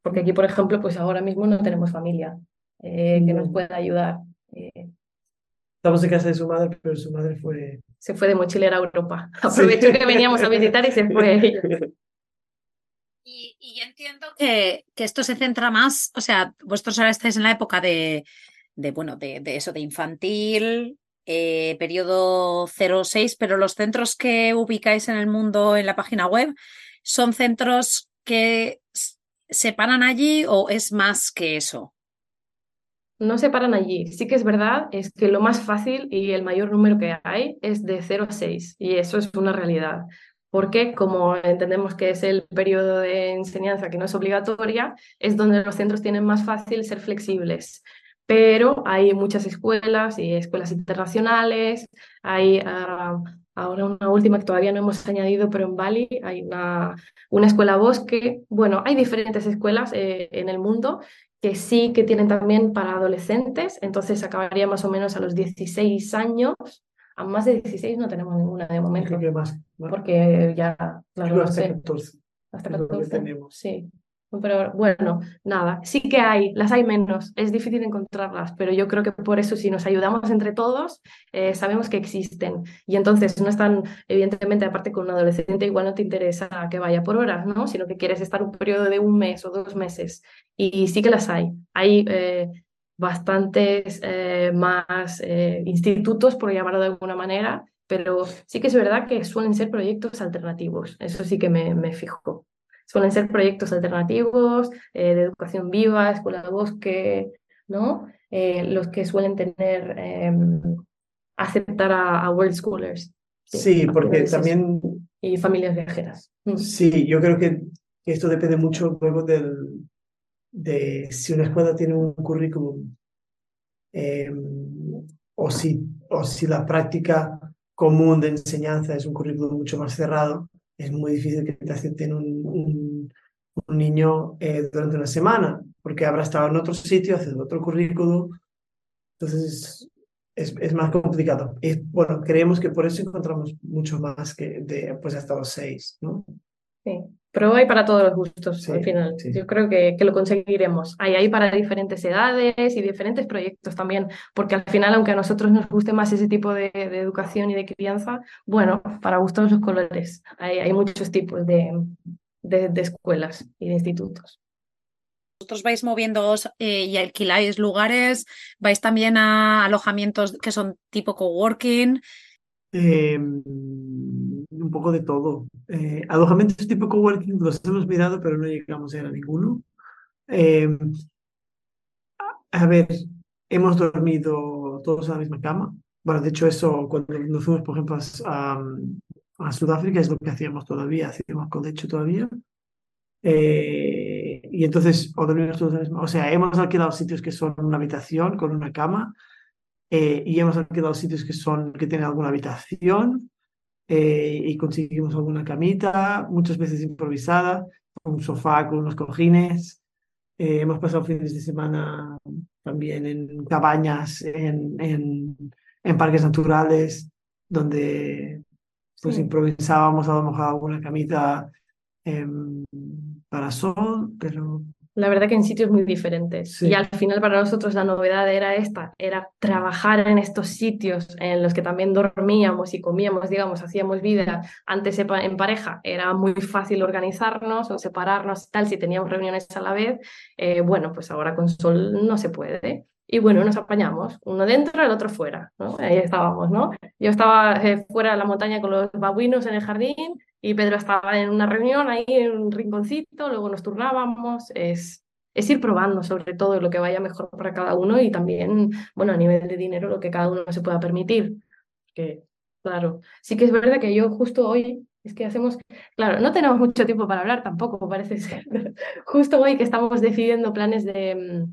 Porque aquí, por ejemplo, pues ahora mismo no tenemos familia. eh, que nos No. pueda ayudar. Estamos en casa de su madre, pero su madre fue... se fue de mochilera a Europa. Aprovechó que veníamos a visitar y se fue. Y, y yo entiendo que, que esto se centra más, o sea, vosotros ahora estáis en la época de, de bueno, de, de eso, de infantil, eh, periodo 06, pero los centros que ubicáis en el mundo en la página web son centros que se paran allí o es más que eso. No se paran allí. Sí que es verdad, es que lo más fácil y el mayor número que hay es de 0 a 6 y eso es una realidad. Porque como entendemos que es el periodo de enseñanza que no es obligatoria, es donde los centros tienen más fácil ser flexibles. Pero hay muchas escuelas y escuelas internacionales, hay ah, ahora una última que todavía no hemos añadido, pero en Bali hay una, una escuela bosque. Bueno, hay diferentes escuelas eh, en el mundo que sí que tienen también para adolescentes, entonces acabaría más o menos a los 16 años. A más de 16 no tenemos ninguna de momento, Creo que más, porque ya, claro, creo no hasta sé, 14. hasta es lo que 14. tenemos. Sí. Pero bueno, nada, sí que hay, las hay menos, es difícil encontrarlas, pero yo creo que por eso si nos ayudamos entre todos, eh, sabemos que existen. Y entonces no están, evidentemente, aparte con un adolescente, igual no te interesa que vaya por horas, ¿no? Sino que quieres estar un periodo de un mes o dos meses. Y, sí que las hay. Hay eh, bastantes eh, más institutos, por llamarlo de alguna manera, pero sí que es verdad que suelen ser proyectos alternativos. Eso sí que me, me fijo. Suelen ser proyectos alternativos, eh, de educación viva, escuela de bosque, ¿no? Eh, los que suelen tener, eh, aceptar a, a World Schoolers. Sí, porque también, Y familias viajeras. Mm. sí, yo creo que esto depende mucho luego del, de si una escuela tiene un currículum eh, o, si, o si la práctica común de enseñanza es un currículum mucho más cerrado, es muy difícil que te acepten un, un, niño eh, durante una semana, porque habrá estado en otro sitio haciendo otro currículum, entonces es, es más complicado. Y bueno, creemos que por eso encontramos mucho más que de, pues hasta los seis, ¿no? Sí. Pero hay para todos los gustos Sí, al final. sí. Yo creo que, que lo conseguiremos. Hay ahí para diferentes edades y diferentes proyectos también, porque al final, aunque a nosotros nos guste más ese tipo de, de educación y de crianza, bueno, para gustos los colores. Hay, hay muchos tipos de, de, de escuelas y de institutos. Vosotros vais moviéndoos eh, y alquiláis lugares, vais también a alojamientos que son tipo coworking. Eh, un poco de todo. Eh, alojamientos tipo coworking los hemos mirado, pero no llegamos a ninguno. Eh, a ver, hemos dormido todos en la misma cama. Bueno, de hecho, eso cuando nos fuimos, por ejemplo, a, Sudáfrica es lo que hacíamos todavía, hacíamos colecho todavía. Eh, y entonces, o dormimos todos en la misma. O sea, hemos alquilado sitios que son una habitación con una cama eh, y hemos alquilado sitios que son que tienen alguna habitación eh, y conseguimos alguna camita, muchas veces improvisada, un sofá, con unos cojines. Eh, hemos pasado fines de semana también en cabañas, en, en, en parques naturales, donde pues Sí. improvisábamos a lo mejor alguna camita em, para sol, pero La verdad que en sitios muy diferentes. Sí. Y al final para nosotros la novedad era esta, era trabajar en estos sitios en los que también dormíamos y comíamos, digamos, hacíamos vida antes en pa- en pareja. Era muy fácil organizarnos o separarnos tal si teníamos reuniones a la vez. Eh, bueno, pues ahora con Sol no se puede. Y bueno, nos apañamos, uno dentro, el otro fuera, ¿no? Ahí estábamos, ¿no? Yo estaba eh, fuera de la montaña con los babuinos en el jardín y Pedro estaba en una reunión ahí en un rinconcito, luego nos turnábamos. Es, es ir probando sobre todo lo que vaya mejor para cada uno y también, bueno, a nivel de dinero, lo que cada uno se pueda permitir. Que, claro, sí que es verdad que yo justo hoy, es que hacemos, claro, no tenemos mucho tiempo para hablar tampoco, parece ser. Justo hoy que estamos decidiendo planes de...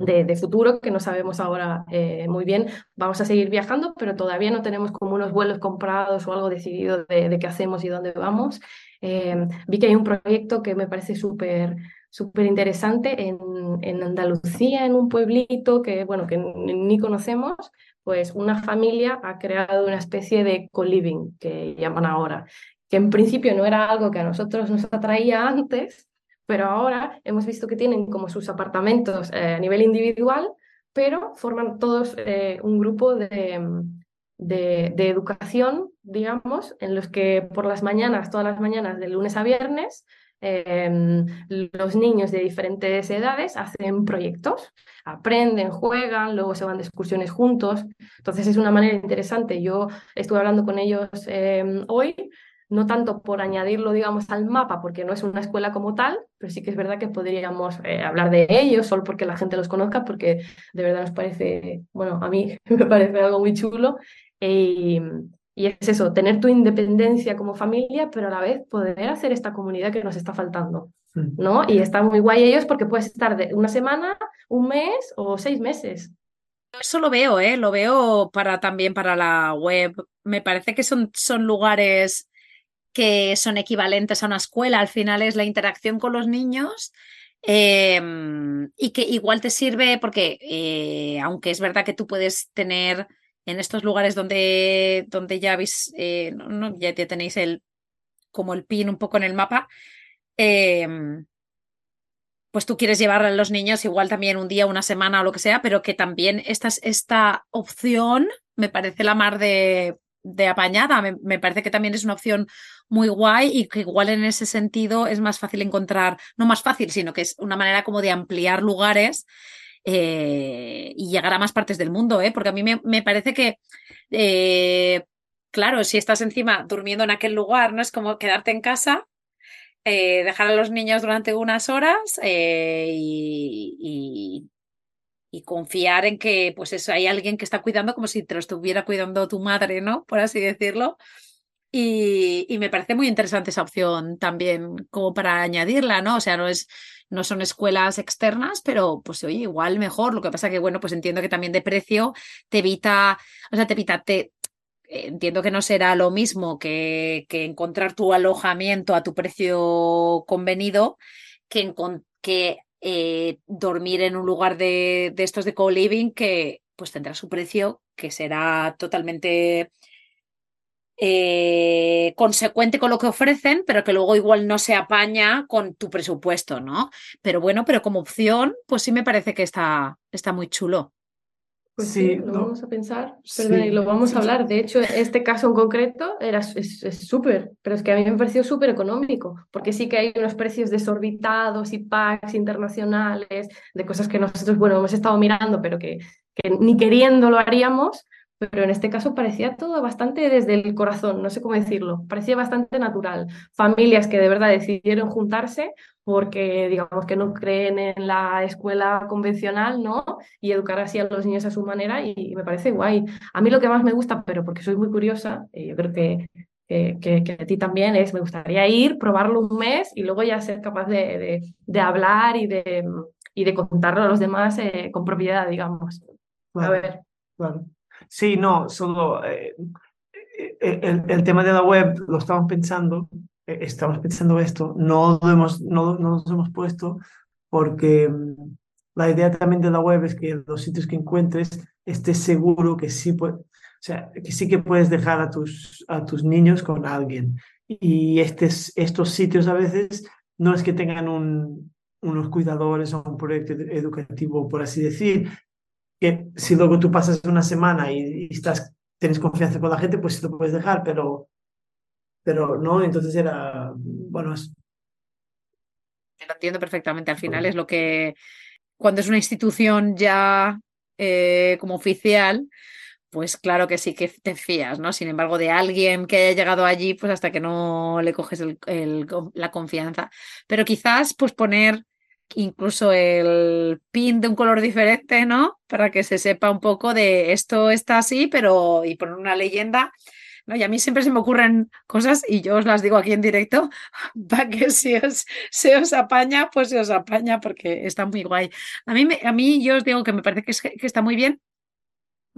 de, futuro que no sabemos ahora eh, muy bien. Vamos a seguir viajando, pero todavía no tenemos como unos vuelos comprados o algo decidido de, qué hacemos y dónde vamos. Eh, vi que hay un proyecto que me parece súper súper interesante en, en Andalucía, en un pueblito que, bueno, que ni conocemos, pues una familia ha creado una especie de co-living, que llaman ahora, que en principio no era algo que a nosotros nos atraía antes, pero ahora hemos visto que tienen como sus apartamentos a nivel individual, pero forman todos un grupo de, de, educación, digamos, en los que por las mañanas, todas las mañanas, de lunes a viernes, em, los niños de diferentes edades hacen proyectos, aprenden, juegan, luego se van de excursiones juntos. Entonces es una manera interesante. Yo estuve hablando con ellos em, hoy, no tanto por añadirlo, digamos, al mapa, porque no es una escuela como tal, pero sí que es verdad que podríamos eh, hablar de ellos, solo porque la gente los conozca, porque de verdad nos parece, bueno, a mí me parece algo muy chulo y, es eso, tener tu independencia como familia, pero a la vez poder hacer esta comunidad que nos está faltando. Mm. ¿no? Y está muy guay ellos porque puedes estar de una semana, un mes o seis meses. Eso lo veo, ¿eh? lo veo para también para la web. Me parece que son, son lugares que son equivalentes a una escuela. Al final es la interacción con los niños em, y que igual te sirve porque, eh, aunque es verdad que tú puedes tener en estos lugares donde, donde ya habéis, eh, ya, tenéis el, como el pin un poco en el mapa, pues tú quieres llevar a los niños igual también un día, una semana o lo que sea, pero que también esta, esta opción me parece la mar de, de apañada. Me, me, parece que también es una opción muy guay y que igual en ese sentido es más fácil encontrar, no más fácil, sino que es una manera como de ampliar lugares eh, y llegar a más partes del mundo, ¿eh? porque a mí me, parece que, eh, claro, si estás encima durmiendo en aquel lugar, ¿no? Es como quedarte en casa, dejar a los niños durante unas horas y, confiar en que pues eso, hay alguien que está cuidando como si te lo estuviera cuidando tu madre, ¿no? Por así decirlo. Y, y, me parece muy interesante esa opción también como para añadirla, ¿no? O sea, no es, no son escuelas externas, pero pues oye, igual mejor. Lo que pasa que, bueno, pues entiendo que también de precio te evita, o sea, te evita, te, entiendo que no será lo mismo que, que encontrar tu alojamiento a tu precio convenido que, que eh, dormir en un lugar de, de estos de co-living que pues tendrá su precio que será totalmente eh, consecuente con lo que ofrecen, pero que luego igual no se apaña con tu presupuesto, ¿no? Pero bueno, pero como opción, pues sí me parece que está, está muy chulo. Pues sí, lo vamos a pensar, perdón, y lo vamos a hablar. De hecho, este caso en concreto era, es súper, pero es que a mí me pareció súper económico, porque sí que hay unos precios desorbitados y packs internacionales de cosas que nosotros, bueno, hemos estado mirando, pero que, que ni queriendo lo haríamos, pero en este caso parecía todo bastante desde el corazón, no sé cómo decirlo, parecía bastante natural. Familias que de verdad decidieron juntarse porque digamos que no creen en la escuela convencional, ¿no? Y educar así a los niños a su manera y, me parece guay. A mí lo que más me gusta, pero porque soy muy curiosa, y yo creo que, que, a ti también es, me gustaría ir, probarlo un mes y luego ya ser capaz de, de, hablar y de, y de contarlo a los demás eh, con propiedad, digamos. a ver. Sí, no, solo eh, eh, el, el, tema de la web lo estamos pensando, eh, estamos pensando esto, no, hemos, no, no nos hemos puesto porque mm, la idea también de la web es que los sitios que encuentres estés seguro que sí, que sí que puedes dejar a tus, a tus niños con alguien. Y estes, estos sitios a veces no es que tengan un, unos cuidadores o un proyecto educativo, por así decir, que si luego tú pasas una semana y, estás, tienes confianza con la gente, pues sí lo puedes dejar, pero, pero no, entonces era, bueno, es... Lo entiendo perfectamente, al final es lo que, cuando es una institución ya eh, como oficial, pues claro que sí que te fías, ¿no? Sin embargo, de alguien que haya llegado allí, pues hasta que no le coges el, la confianza. Pero quizás, pues poner incluso el pin de un color diferente, ¿no? Para que se sepa un poco de esto está así, pero y poner una leyenda. Y a mí siempre se me ocurren cosas y yo os las digo aquí en directo para que si os, se os apaña, pues se os apaña porque está muy guay. A mí, a mí yo os digo que me parece que, está muy bien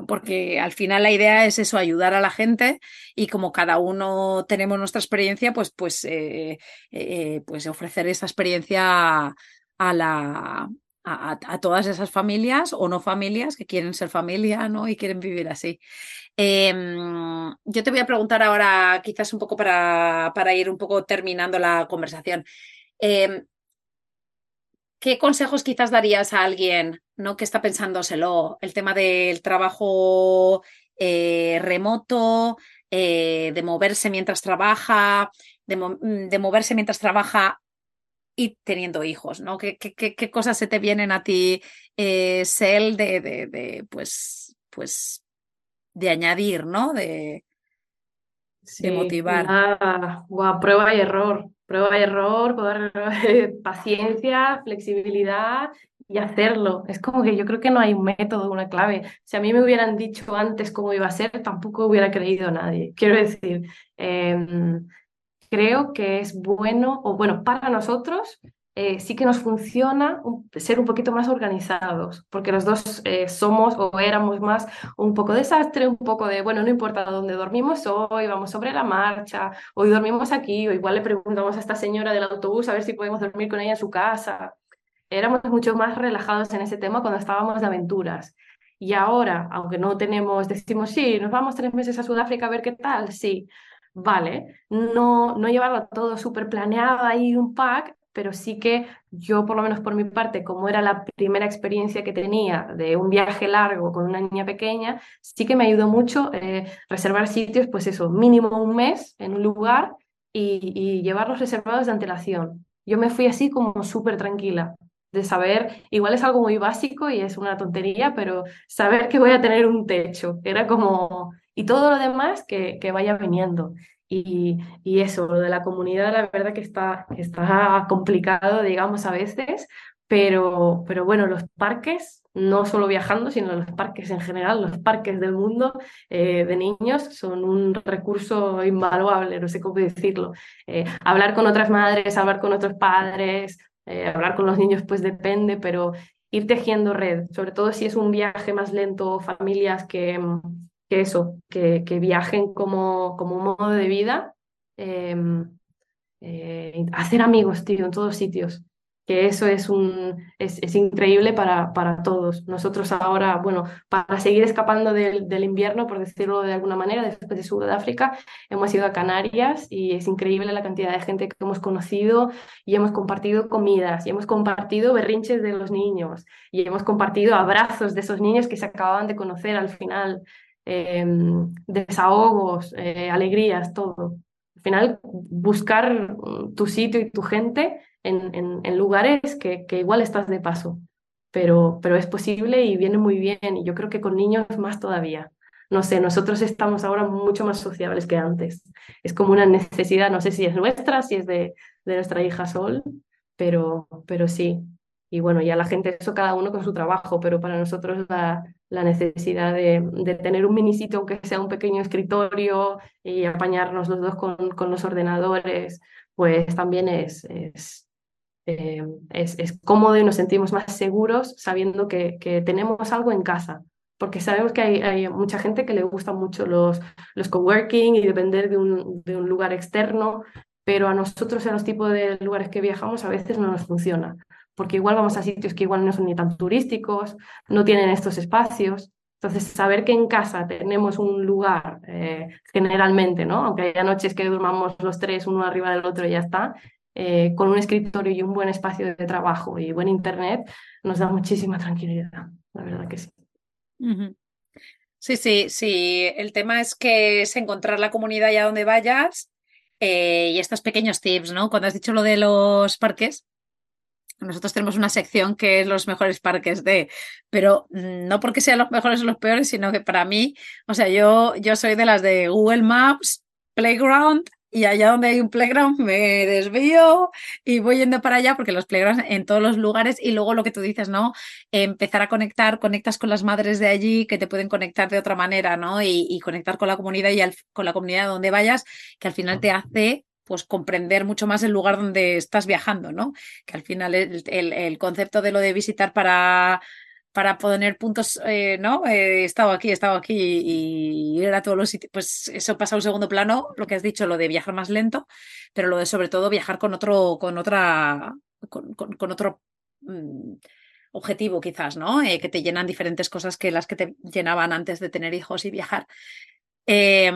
porque al final la idea es eso, ayudar a la gente y como cada uno tenemos nuestra experiencia, pues, pues, eh, eh, pues ofrecer esa experiencia a, la, a, todas esas familias o no familias que quieren ser familia ¿no? y quieren vivir así. Em, yo te voy a preguntar ahora, quizás un poco para, para ir un poco terminando la conversación. Em, ¿qué consejos quizás darías a alguien ¿no? que está pensándoselo? El tema del trabajo eh, remoto, eh, de moverse mientras trabaja, de, mm, de, moverse mientras trabaja y teniendo hijos, ¿no? ¿Qué, qué, qué cosas se te vienen a ti, eh, Sel, de, de, de, pues, pues, de añadir, ¿no? De, sí, de motivar. Nada. prueba y error, prueba y error, paciencia, flexibilidad y hacerlo. Es como que yo creo que no hay un método, una clave. Si a mí me hubieran dicho antes cómo iba a ser, tampoco hubiera creído nadie. Quiero decir, eh, creo que es bueno, o bueno, para nosotros eh, sí que nos funciona ser un poquito más organizados, porque los dos eh, somos o éramos más un poco desastre, un poco de, bueno, no importa dónde dormimos hoy, vamos sobre la marcha, hoy dormimos aquí, o igual le preguntamos a esta señora del autobús a ver si podemos dormir con ella en su casa. Éramos mucho más relajados en ese tema cuando estábamos de aventuras. Y ahora, aunque no tenemos, decimos, sí, nos vamos tres meses a Sudáfrica a ver qué tal, sí, vale, no, no llevarlo todo súper planeado ahí un pack, pero sí que yo, por lo menos por mi parte, como era la primera experiencia que tenía de un viaje largo con una niña pequeña, sí que me ayudó mucho eh, reservar sitios, pues eso, mínimo un mes en un lugar y, y llevarlos reservados de antelación. Yo me fui así como súper tranquila, de saber, igual es algo muy básico y es una tontería, pero saber que voy a tener un techo, era como, y todo lo demás que, que vaya viniendo. Y, y, eso, lo de la comunidad, la verdad que está, está complicado, digamos, a veces, pero, pero bueno, los parques, no solo viajando, sino los parques en general, los parques del mundo eh, de niños son un recurso invaluable, no sé cómo decirlo. Eh, hablar con otras madres, hablar con otros padres, eh, hablar con los niños, pues depende, pero ir tejiendo red, sobre todo si es un viaje más lento, familias que que eso, que, que viajen como, como un modo de vida, em, eh, hacer amigos, tío, en todos sitios. Que eso es, un, es, es, increíble para, para todos. Nosotros ahora, bueno, para seguir escapando del, del invierno, por decirlo de alguna manera, después de Sudáfrica, hemos ido a Canarias y es increíble la cantidad de gente que hemos conocido y hemos compartido comidas y hemos compartido berrinches de los niños y hemos compartido abrazos de esos niños que se acababan de conocer al final. Em, desahogos, eh, alegrías, todo. Al final, buscar tu sitio y tu gente en, en, lugares que, que, igual estás de paso, pero, pero es posible y viene muy bien. Y yo creo que con niños más todavía. No sé, nosotros estamos ahora mucho más sociables que antes. Es como una necesidad, no sé si es nuestra, si es de, de nuestra hija Sol, pero, pero sí, y bueno, ya la gente, eso cada uno con su trabajo, pero para nosotros la, la necesidad de, tener un mini sitio, aunque sea un pequeño escritorio, y apañarnos los dos con, los ordenadores, pues también eh, es, cómodo y nos sentimos más seguros sabiendo que, tenemos algo en casa. Porque sabemos que hay, hay, mucha gente que le gusta mucho los, los coworking y depender de un, de un lugar externo, pero a nosotros en los tipos de lugares que viajamos a veces no nos funciona porque igual vamos a sitios que igual no son ni tan turísticos, no tienen estos espacios. Entonces, saber que en casa tenemos un lugar, eh, generalmente, ¿no? aunque haya noches que durmamos los tres uno arriba del otro y ya está, eh, con un escritorio y un buen espacio de trabajo y buen internet, nos da muchísima tranquilidad, la verdad que sí. Sí, sí, sí. El tema es que es encontrar la comunidad allá donde vayas eh, y estos pequeños tips, ¿no? Cuando has dicho lo de los parques, nosotros tenemos una sección que es los mejores parques de, pero no porque sean los mejores o los peores, sino que para mí, o sea, yo, yo soy de las de Google Maps, Playground, y allá donde hay un playground me desvío y voy yendo para allá porque los playgrounds en todos los lugares y luego lo que tú dices, ¿no? Empezar a conectar, conectas con las madres de allí que te pueden conectar de otra manera, ¿no? Y, y conectar con la comunidad y al, con la comunidad donde vayas, que al final te hace pues comprender mucho más el lugar donde estás viajando, ¿no? Que al final el, el, concepto de lo de visitar para, para poner puntos, eh, ¿no? Eh, he estado aquí, he estado aquí y, ir a todos los sitios, pues eso pasa a un segundo plano, lo que has dicho, lo de viajar más lento, pero lo de sobre todo viajar con otro, con otra, con, con, otro mmm, objetivo quizás, ¿no? Eh, que te llenan diferentes cosas que las que te llenaban antes de tener hijos y viajar. Eh,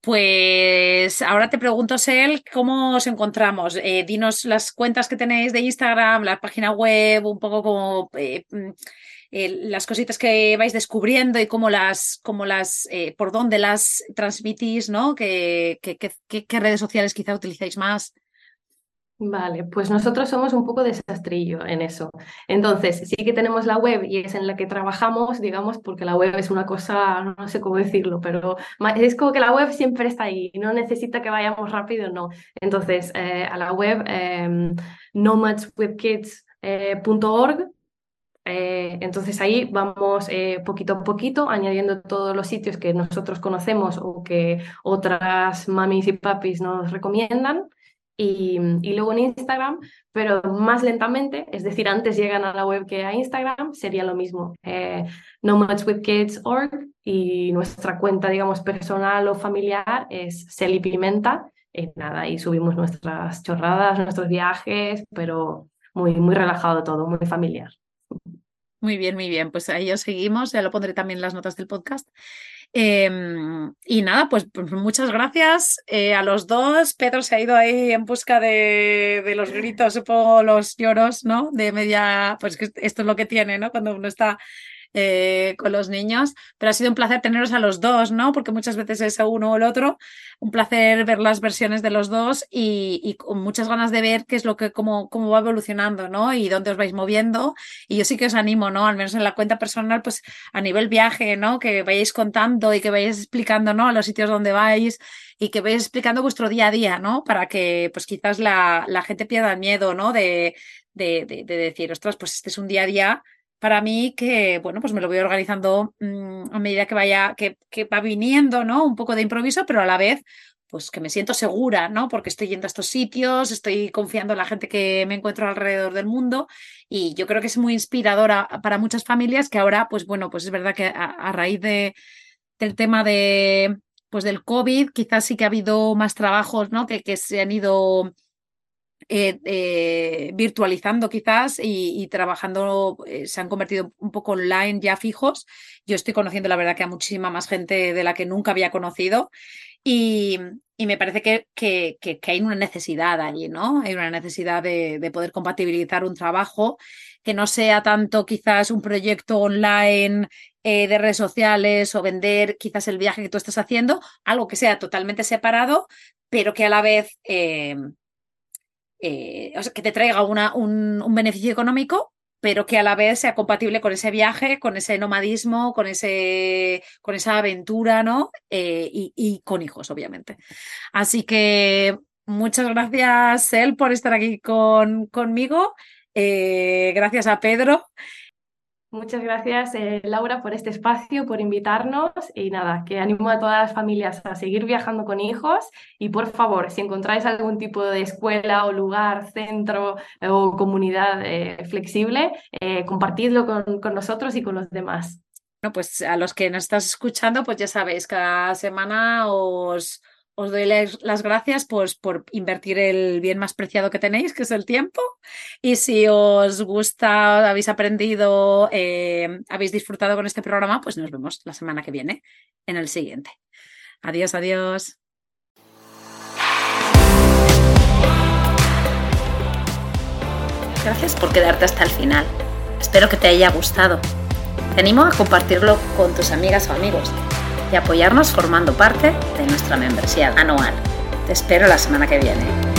Pues ahora te pregunto, Sel, ¿cómo os encontramos? Eh, dinos las cuentas que tenéis de Instagram, la página web, un poco como eh, mm, eh, las cositas que vais descubriendo y cómo las, cómo las, por dónde las transmitís, ¿no? ¿Qué, qué redes sociales quizá utilizáis más? Vale, pues nosotros somos un poco desastrillo en eso. Entonces, sí que tenemos la web y es en la que trabajamos, digamos, porque la web es una cosa, no sé cómo decirlo, pero es como que la web siempre está ahí, no necesita que vayamos rápido, no. Entonces, eh, a la web eh, nomadswithkids.org eh, entonces ahí vamos eh, poquito a poquito añadiendo todos los sitios que nosotros conocemos o que otras mamis y papis nos recomiendan y, luego en Instagram, pero más lentamente, es decir, antes llegan a la web que a Instagram, sería lo mismo. Eh, nomadswithkids.org y nuestra cuenta, digamos, personal o familiar es Celi Pimenta. Y nada, y subimos nuestras chorradas, nuestros viajes, pero muy, muy relajado todo, muy familiar. Muy bien, muy bien. Pues ahí os seguimos, ya lo pondré también en las notas del podcast. Em, y nada, pues, pues muchas gracias eh, a los dos. Pedro se ha ido ahí en busca de, de, los gritos, supongo, los lloros, ¿no? De media, pues esto es lo que tiene, ¿no? Cuando uno está eh, con los niños, pero ha sido un placer teneros a los dos, ¿no? Porque muchas veces es uno o el otro. Un placer ver las versiones de los dos y, con muchas ganas de ver qué es lo que, cómo, cómo va evolucionando, ¿no? Y dónde os vais moviendo. Y yo sí que os animo, ¿no? Al menos en la cuenta personal, pues a nivel viaje, ¿no? Que vayáis contando y que vayáis explicando, ¿no? A los sitios donde vais y que vayáis explicando vuestro día a día, ¿no? Para que, pues quizás la, gente pierda el miedo, ¿no? De, de, de, de decir, ostras, pues este es un día a día para mí que, bueno, pues me lo voy organizando mm, a medida que vaya, que, va viniendo, ¿no? Un poco de improviso, pero a la vez, pues que me siento segura, ¿no? Porque estoy yendo a estos sitios, estoy confiando en la gente que me encuentro alrededor del mundo y yo creo que es muy inspiradora para muchas familias que ahora, pues bueno, pues es verdad que a, raíz de, del tema de, pues del COVID, quizás sí que ha habido más trabajos, ¿no? Que, que se han ido eh, eh, virtualizando quizás y, trabajando, eh, se han convertido un poco online ya fijos. Yo estoy conociendo la verdad que a muchísima más gente de la que nunca había conocido y, me parece que, que, hay una necesidad allí, ¿no? Hay una necesidad de, de, poder compatibilizar un trabajo que no sea tanto quizás un proyecto online de redes sociales o vender quizás el viaje que tú estás haciendo, algo que sea totalmente separado, pero que a la vez que te traiga una, un, beneficio económico, pero que a la vez sea compatible con ese viaje, con ese nomadismo, con, ese, con esa aventura, ¿no? Eh, y, con hijos, obviamente. Así que muchas gracias, él por estar aquí con, conmigo. Eh, gracias a Pedro. Muchas gracias, eh, Laura, por este espacio, por invitarnos y nada, que animo a todas las familias a seguir viajando con hijos y por favor, si encontráis algún tipo de escuela o lugar, centro eh, o comunidad eh, flexible, compartidlo con, con nosotros y con los demás. Bueno, pues a los que nos estás escuchando, pues ya sabéis, cada semana os os doy las gracias pues, por invertir el bien más preciado que tenéis, que es el tiempo. Y si os gusta, habéis aprendido, eh, habéis disfrutado con este programa, pues nos vemos la semana que viene en el siguiente. Adiós, adiós. Gracias por quedarte hasta el final. Espero que te haya gustado. Te animo a compartirlo con tus amigas o amigos y apoyarnos formando parte de nuestra membresía anual. Te espero la semana que viene.